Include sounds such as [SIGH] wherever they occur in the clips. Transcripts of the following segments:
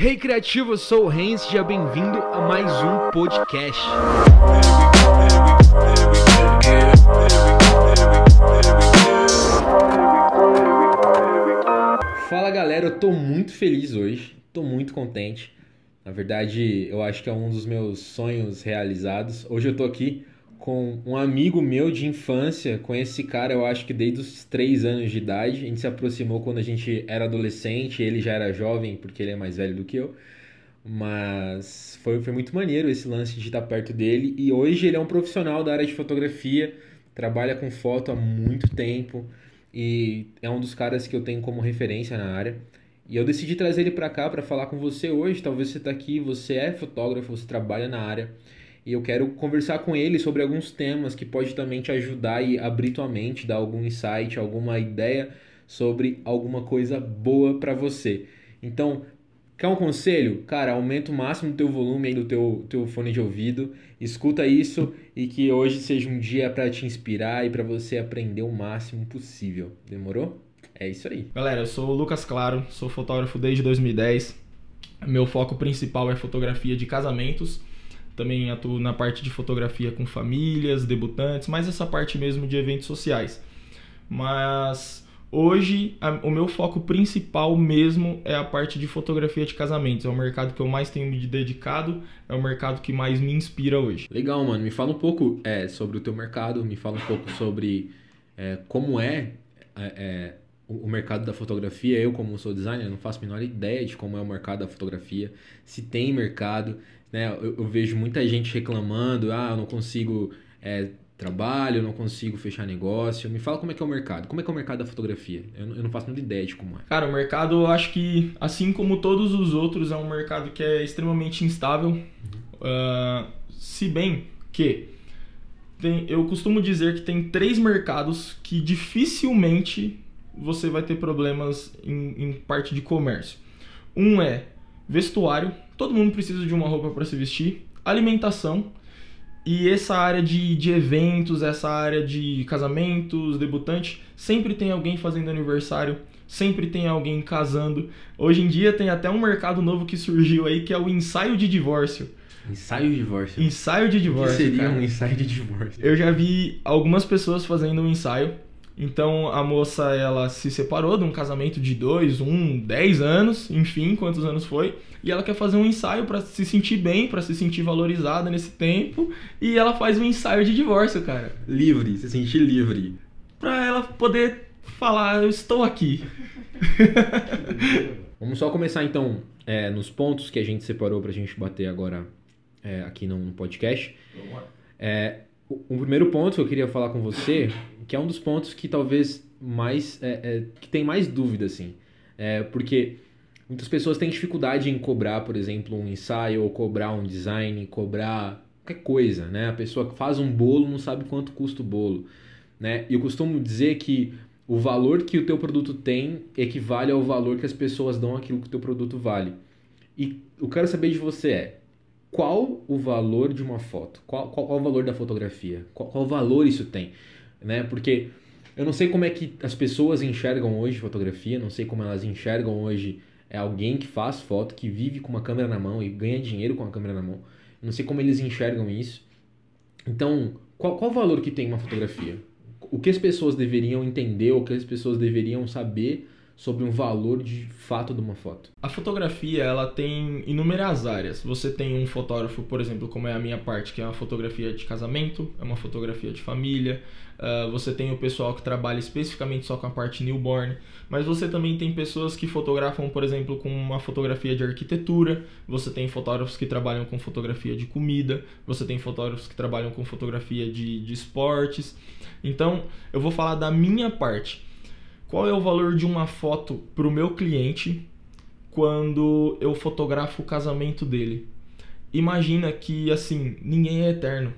Hey criativo, eu sou o Renz, seja bem-vindo a mais um podcast. Fala galera, eu tô muito feliz hoje, tô muito contente. Na verdade, eu acho que é um dos meus sonhos realizados. Hoje eu tô aqui com um amigo meu de infância, com esse cara eu acho que desde os 3 anos de idade. A gente se aproximou quando a gente era adolescente, ele já era jovem, porque ele é mais velho do que eu. Mas foi, foi muito maneiro esse lance de estar perto dele. E hoje ele é um profissional da área de fotografia, trabalha com foto há muito tempo e é um dos caras que eu tenho como referência na área. E eu decidi trazer ele para cá para falar com você hoje. Talvez você está aqui, você é fotógrafo, você trabalha na área e eu quero conversar com ele sobre alguns temas que pode também te ajudar e abrir tua mente, dar algum insight, alguma ideia sobre alguma coisa boa para você. Então, quer um conselho? Cara, aumenta o máximo do teu volume aí do teu, teu fone de ouvido, escuta isso e que hoje seja um dia para te inspirar e para você aprender o máximo possível. Demorou? É isso aí. Galera, eu sou o Lucas Claro, sou fotógrafo desde 2010. Meu foco principal é fotografia de casamentos também atuo na parte de fotografia com famílias, debutantes, mais essa parte mesmo de eventos sociais. Mas hoje a, o meu foco principal mesmo é a parte de fotografia de casamentos. É o mercado que eu mais tenho me dedicado, é o mercado que mais me inspira hoje. Legal, mano. Me fala um pouco é, sobre o teu mercado, me fala um pouco sobre é, como é, é, é o mercado da fotografia. Eu, como sou designer, não faço a menor ideia de como é o mercado da fotografia, se tem mercado, né? Eu, eu vejo muita gente reclamando, ah, eu não consigo é, trabalho, eu não consigo fechar negócio. Me fala como é que é o mercado. Como é que é o mercado da fotografia? Eu, eu não faço muita ideia de como é. Cara, o mercado, eu acho que, assim como todos os outros, é um mercado que é extremamente instável. Uhum. Uh, se bem que tem, eu costumo dizer que tem três mercados que dificilmente você vai ter problemas em, em parte de comércio. Um é vestuário, todo mundo precisa de uma roupa para se vestir, alimentação e essa área de, de eventos, essa área de casamentos, debutante, sempre tem alguém fazendo aniversário, sempre tem alguém casando. Hoje em dia tem até um mercado novo que surgiu aí que é o ensaio de divórcio. Ensaio de divórcio. Ensaio de divórcio. O que seria cara. um ensaio de divórcio? Eu já vi algumas pessoas fazendo um ensaio então a moça ela se separou de um casamento de dois, um, dez anos, enfim, quantos anos foi, e ela quer fazer um ensaio para se sentir bem, para se sentir valorizada nesse tempo, e ela faz um ensaio de divórcio, cara. Livre, se sentir livre. Pra ela poder falar, eu estou aqui. [LAUGHS] Vamos só começar então é, nos pontos que a gente separou pra gente bater agora é, aqui no podcast. É, o, o primeiro ponto que eu queria falar com você que é um dos pontos que talvez mais é, é, que tem mais dúvida assim. É, porque muitas pessoas têm dificuldade em cobrar por exemplo um ensaio ou cobrar um design cobrar qualquer coisa né? A pessoa que faz um bolo não sabe quanto custa o bolo né? E eu costumo dizer que o valor que o teu produto tem equivale ao valor que as pessoas dão aquilo que o teu produto vale. E eu quero saber de você é qual o valor de uma foto? Qual, qual, qual o valor da fotografia? Qual, qual valor isso tem né? Porque eu não sei como é que as pessoas enxergam hoje fotografia, não sei como elas enxergam hoje é alguém que faz foto, que vive com uma câmera na mão e ganha dinheiro com a câmera na mão. Eu não sei como eles enxergam isso. Então, qual, qual o valor que tem uma fotografia? O que as pessoas deveriam entender, o que as pessoas deveriam saber sobre um valor de fato de uma foto? A fotografia, ela tem inúmeras áreas. Você tem um fotógrafo, por exemplo, como é a minha parte, que é uma fotografia de casamento, é uma fotografia de família. Uh, você tem o pessoal que trabalha especificamente só com a parte newborn, mas você também tem pessoas que fotografam, por exemplo, com uma fotografia de arquitetura. Você tem fotógrafos que trabalham com fotografia de comida. Você tem fotógrafos que trabalham com fotografia de, de esportes. Então, eu vou falar da minha parte qual é o valor de uma foto para o meu cliente quando eu fotografo o casamento dele? Imagina que assim, ninguém é eterno.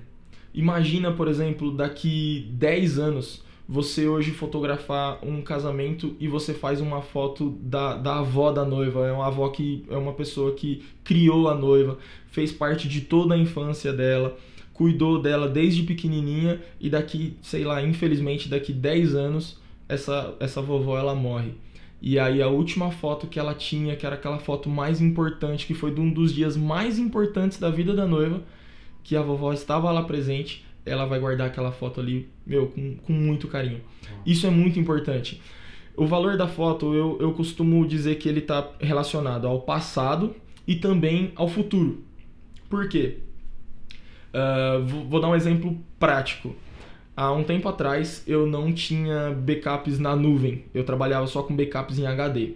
Imagina, por exemplo, daqui 10 anos você hoje fotografar um casamento e você faz uma foto da, da avó da noiva. É uma avó que é uma pessoa que criou a noiva, fez parte de toda a infância dela, cuidou dela desde pequenininha e daqui, sei lá, infelizmente daqui 10 anos essa, essa vovó ela morre. E aí a última foto que ela tinha, que era aquela foto mais importante, que foi de um dos dias mais importantes da vida da noiva, que a vovó estava lá presente, ela vai guardar aquela foto ali, meu, com, com muito carinho. Isso é muito importante. O valor da foto, eu, eu costumo dizer que ele está relacionado ao passado e também ao futuro. Por quê? Uh, vou, vou dar um exemplo prático. Há um tempo atrás eu não tinha backups na nuvem, eu trabalhava só com backups em HD.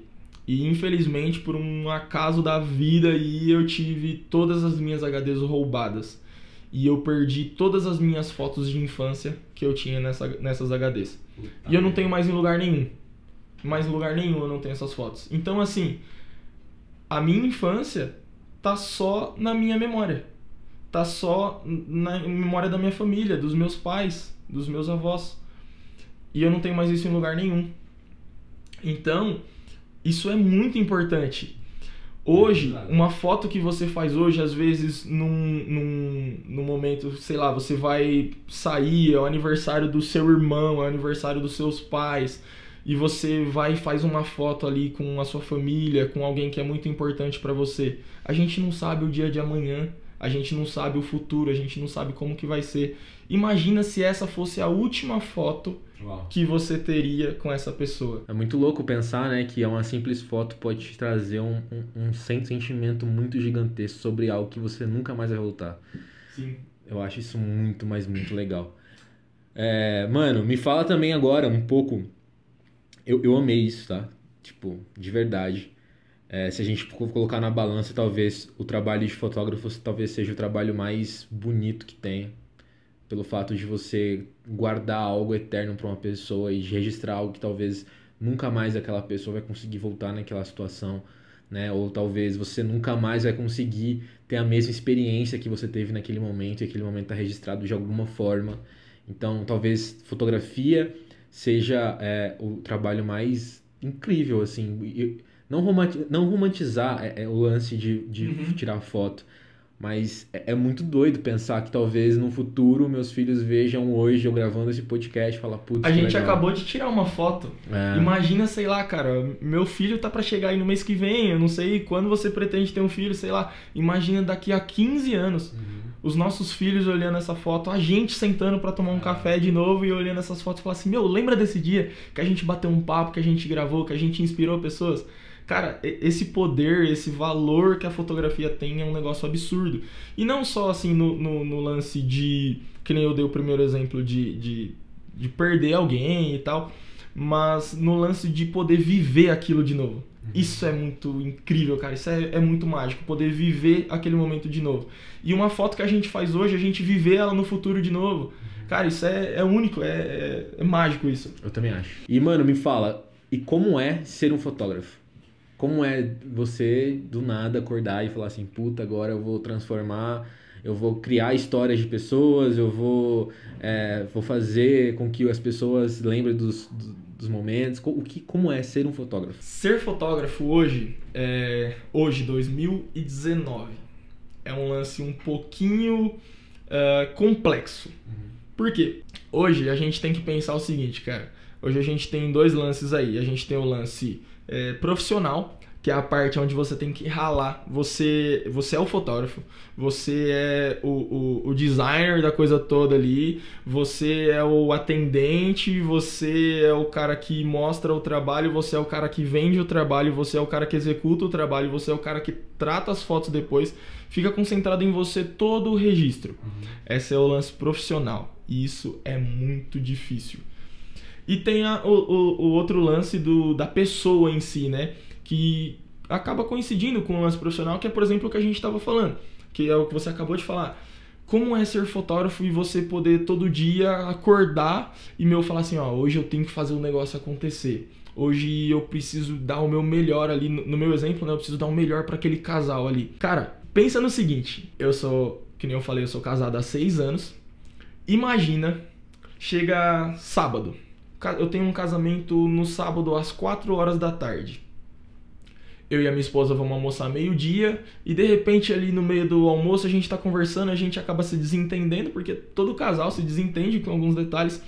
E infelizmente, por um acaso da vida, eu tive todas as minhas HDs roubadas. E eu perdi todas as minhas fotos de infância que eu tinha nessa, nessas HDs. Puta e eu não tenho mais em lugar nenhum. Mais em lugar nenhum eu não tenho essas fotos. Então, assim, a minha infância tá só na minha memória. Tá só na memória da minha família, dos meus pais, dos meus avós. E eu não tenho mais isso em lugar nenhum. Então, isso é muito importante. Hoje, uma foto que você faz hoje, às vezes, num, num, num momento, sei lá, você vai sair, é o aniversário do seu irmão, é o aniversário dos seus pais, e você vai e faz uma foto ali com a sua família, com alguém que é muito importante para você. A gente não sabe o dia de amanhã, a gente não sabe o futuro, a gente não sabe como que vai ser. Imagina se essa fosse a última foto Uau. que você teria com essa pessoa. É muito louco pensar, né, que uma simples foto pode te trazer um, um, um sentimento muito gigantesco sobre algo que você nunca mais vai voltar. Sim. Eu acho isso muito, mas muito legal. É, mano, me fala também agora um pouco. Eu, eu amei isso, tá? Tipo, de verdade. É, se a gente colocar na balança, talvez o trabalho de fotógrafo talvez seja o trabalho mais bonito que tem pelo fato de você guardar algo eterno para uma pessoa e registrar algo que talvez nunca mais aquela pessoa vai conseguir voltar naquela situação, né? Ou talvez você nunca mais vai conseguir ter a mesma experiência que você teve naquele momento e aquele momento está registrado de alguma forma. Então, talvez fotografia seja é, o trabalho mais incrível, assim. Não, romanti não romantizar é, é o lance de, de uhum. tirar foto, mas é, é muito doido pensar que talvez no futuro meus filhos vejam hoje eu gravando esse podcast e falar, putz. A gente legal. acabou de tirar uma foto. É. Imagina, sei lá, cara, meu filho tá para chegar aí no mês que vem, eu não sei quando você pretende ter um filho, sei lá. Imagina daqui a 15 anos. Uhum. Os nossos filhos olhando essa foto, a gente sentando para tomar um é. café de novo e olhando essas fotos e falar assim: Meu, lembra desse dia que a gente bateu um papo, que a gente gravou, que a gente inspirou pessoas? Cara, esse poder, esse valor que a fotografia tem é um negócio absurdo. E não só assim no, no, no lance de. Que nem eu dei o primeiro exemplo de, de, de, perder alguém e tal. Mas no lance de poder viver aquilo de novo. Uhum. Isso é muito incrível, cara. Isso é, é muito mágico. Poder viver aquele momento de novo. E uma foto que a gente faz hoje, a gente viver ela no futuro de novo. Uhum. Cara, isso é, é único, é, é, é mágico isso. Eu também acho. E, mano, me fala, e como é ser um fotógrafo? Como é você do nada acordar e falar assim, puta, agora eu vou transformar, eu vou criar histórias de pessoas, eu vou, é, vou fazer com que as pessoas lembrem dos, dos momentos. O que, como é ser um fotógrafo? Ser fotógrafo hoje, é, hoje 2019, é um lance um pouquinho uh, complexo. Uhum. Por quê? Hoje a gente tem que pensar o seguinte, cara. Hoje a gente tem dois lances aí. A gente tem o lance é, profissional, que é a parte onde você tem que ralar. Você, você é o fotógrafo, você é o, o, o, designer da coisa toda ali, você é o atendente, você é o cara que mostra o trabalho, você é o cara que vende o trabalho, você é o cara que executa o trabalho, você é o cara que trata as fotos depois. Fica concentrado em você todo o registro. Uhum. Esse é o lance profissional. E isso é muito difícil. E tem a, o, o, o, outro lance do, da pessoa em si, né? Que acaba coincidindo com o lance profissional, que é, por exemplo, o que a gente estava falando, que é o que você acabou de falar. Como é ser fotógrafo e você poder todo dia acordar e meu falar assim, ó, hoje eu tenho que fazer o um negócio acontecer. Hoje eu preciso dar o meu melhor ali, no meu exemplo, né? Eu preciso dar o melhor para aquele casal ali. Cara, pensa no seguinte, eu sou, que nem eu falei, eu sou casado há seis anos. Imagina, chega sábado, eu tenho um casamento no sábado às 4 horas da tarde. Eu e a minha esposa vamos almoçar meio-dia e de repente ali no meio do almoço a gente está conversando, a gente acaba se desentendendo, porque todo casal se desentende com alguns detalhes.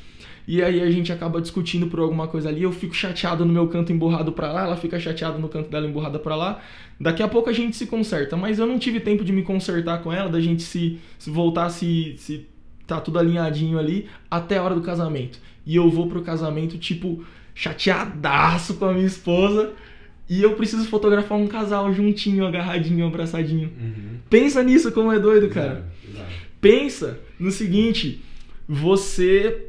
e aí a gente acaba discutindo por alguma coisa ali, eu fico chateado no meu canto emburrado pra lá, ela fica chateada no canto dela emburrada pra lá. Daqui a pouco a gente se conserta, mas eu não tive tempo de me consertar com ela, da gente se, se voltar, se, se tá tudo alinhadinho ali, até a hora do casamento. E eu vou pro casamento, tipo, chateadaço com a minha esposa. E eu preciso fotografar um casal juntinho, agarradinho, abraçadinho. Uhum. Pensa nisso como é doido, cara. Exato, exato. Pensa no seguinte, você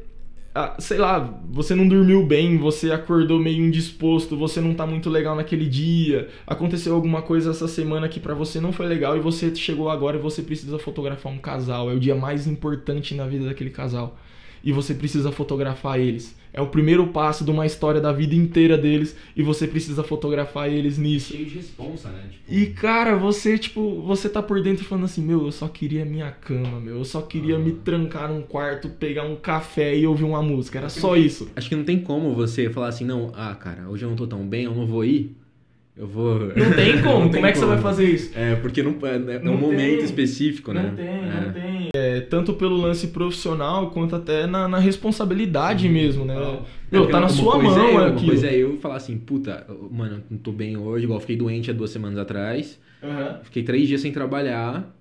ah, sei lá, você não dormiu bem, você acordou meio indisposto, você não tá muito legal naquele dia, aconteceu alguma coisa essa semana que para você não foi legal e você chegou agora e você precisa fotografar um casal, é o dia mais importante na vida daquele casal e você precisa fotografar eles. É o primeiro passo de uma história da vida inteira deles e você precisa fotografar eles nisso. Cheio de responsa, né? Tipo... E cara, você, tipo, você tá por dentro falando assim, meu, eu só queria minha cama, meu, eu só queria ah. me trancar num quarto, pegar um café e ouvir uma música. Era só isso. Acho que não tem como você falar assim, não, ah, cara, hoje eu não tô tão bem, eu não vou ir. Eu vou. Não tem [LAUGHS] como? não tem como é que como. você vai fazer isso? É, porque não, é, é um momento específico, né? Não tem, é. não tem. É, tanto pelo lance profissional quanto até na, na responsabilidade Sim. mesmo, né? Ah. Meu, tá na sua mão é eu, aquilo. Pois é, eu falar assim, puta, mano, não tô bem hoje, igual fiquei doente há duas semanas atrás. Uhum. Fiquei três dias sem trabalhar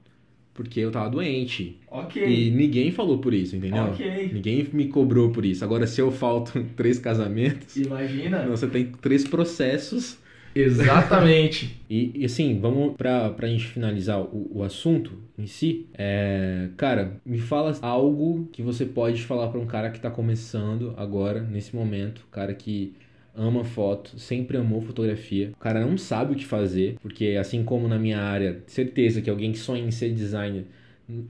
porque eu tava doente. Ok. E ninguém falou por isso, entendeu? Ok. Ninguém me cobrou por isso. Agora, se eu falto [LAUGHS] três casamentos. Imagina. Você tem três processos Exatamente. [LAUGHS] e, e, assim, vamos pra, pra gente finalizar o, o assunto em si. É, cara, me fala algo que você pode falar para um cara que tá começando agora, nesse momento. Cara que ama foto, sempre amou fotografia. O cara não sabe o que fazer, porque assim como na minha área, certeza que alguém que sonha em ser designer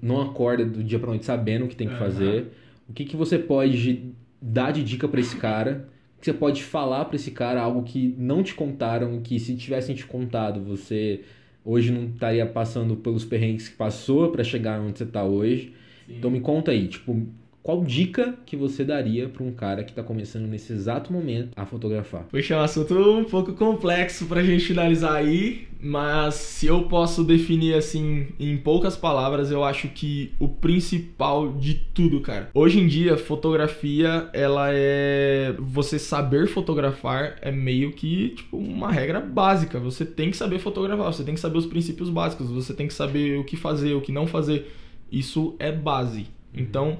não acorda do dia para noite sabendo o que tem que uhum. fazer. O que, que você pode dar de dica para esse cara? Que você pode falar para esse cara algo que não te contaram, que se tivessem te contado, você hoje não estaria passando pelos perrengues que passou para chegar onde você está hoje. Sim. Então me conta aí, tipo, qual dica que você daria para um cara que está começando nesse exato momento a fotografar? Poxa, é um assunto um pouco complexo para a gente finalizar aí, mas se eu posso definir assim em poucas palavras, eu acho que o principal de tudo, cara. Hoje em dia, fotografia, ela é você saber fotografar é meio que tipo uma regra básica. Você tem que saber fotografar, você tem que saber os princípios básicos, você tem que saber o que fazer, o que não fazer. Isso é base. Então,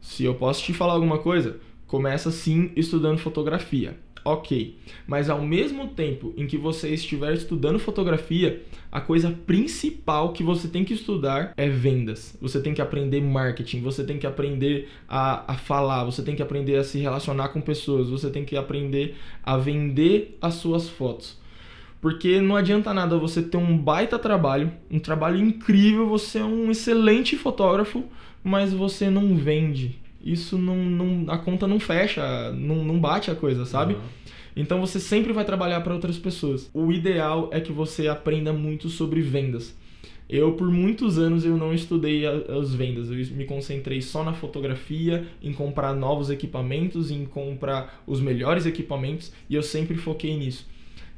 se eu posso te falar alguma coisa, começa sim estudando fotografia. Ok, mas ao mesmo tempo em que você estiver estudando fotografia, a coisa principal que você tem que estudar é vendas. Você tem que aprender marketing, você tem que aprender a, a falar, você tem que aprender a se relacionar com pessoas, você tem que aprender a vender as suas fotos. Porque não adianta nada você ter um baita trabalho, um trabalho incrível, você é um excelente fotógrafo, mas você não vende. Isso não, não a conta não fecha, não, não bate a coisa, sabe? Uhum. Então você sempre vai trabalhar para outras pessoas. O ideal é que você aprenda muito sobre vendas. Eu, por muitos anos, eu não estudei as vendas. Eu me concentrei só na fotografia, em comprar novos equipamentos, em comprar os melhores equipamentos, e eu sempre foquei nisso.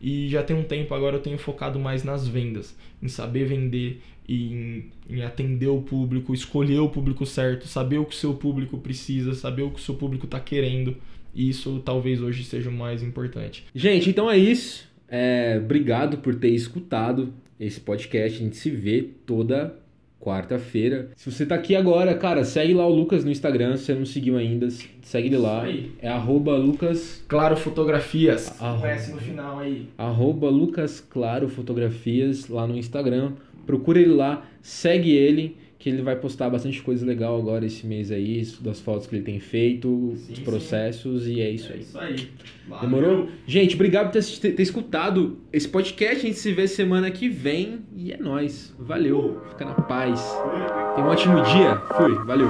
E já tem um tempo agora eu tenho focado mais nas vendas, em saber vender, em, em, atender o público, escolher o público certo, saber o que o seu público precisa, saber o que o seu público está querendo. E isso talvez hoje seja o mais importante. Gente, então é isso. É, obrigado por ter escutado esse podcast. A gente se vê toda quarta-feira. Se você tá aqui agora, cara, segue lá o Lucas no Instagram, se você não seguiu ainda, segue ele lá. É arroba Lucas... Claro Fotografias. Conhece no final aí. Arroba Lucas Claro Fotografias lá no Instagram. Procura ele lá, segue ele, que ele vai postar bastante coisa legal agora esse mês aí, das fotos que ele tem feito, sim, dos processos, sim. e é isso é aí. Isso aí. Valeu. Demorou? Gente, obrigado por ter, ter, escutado esse podcast. A gente se vê semana que vem e é nós. Valeu. Fica na paz. Tenha um ótimo dia. Fui. Valeu.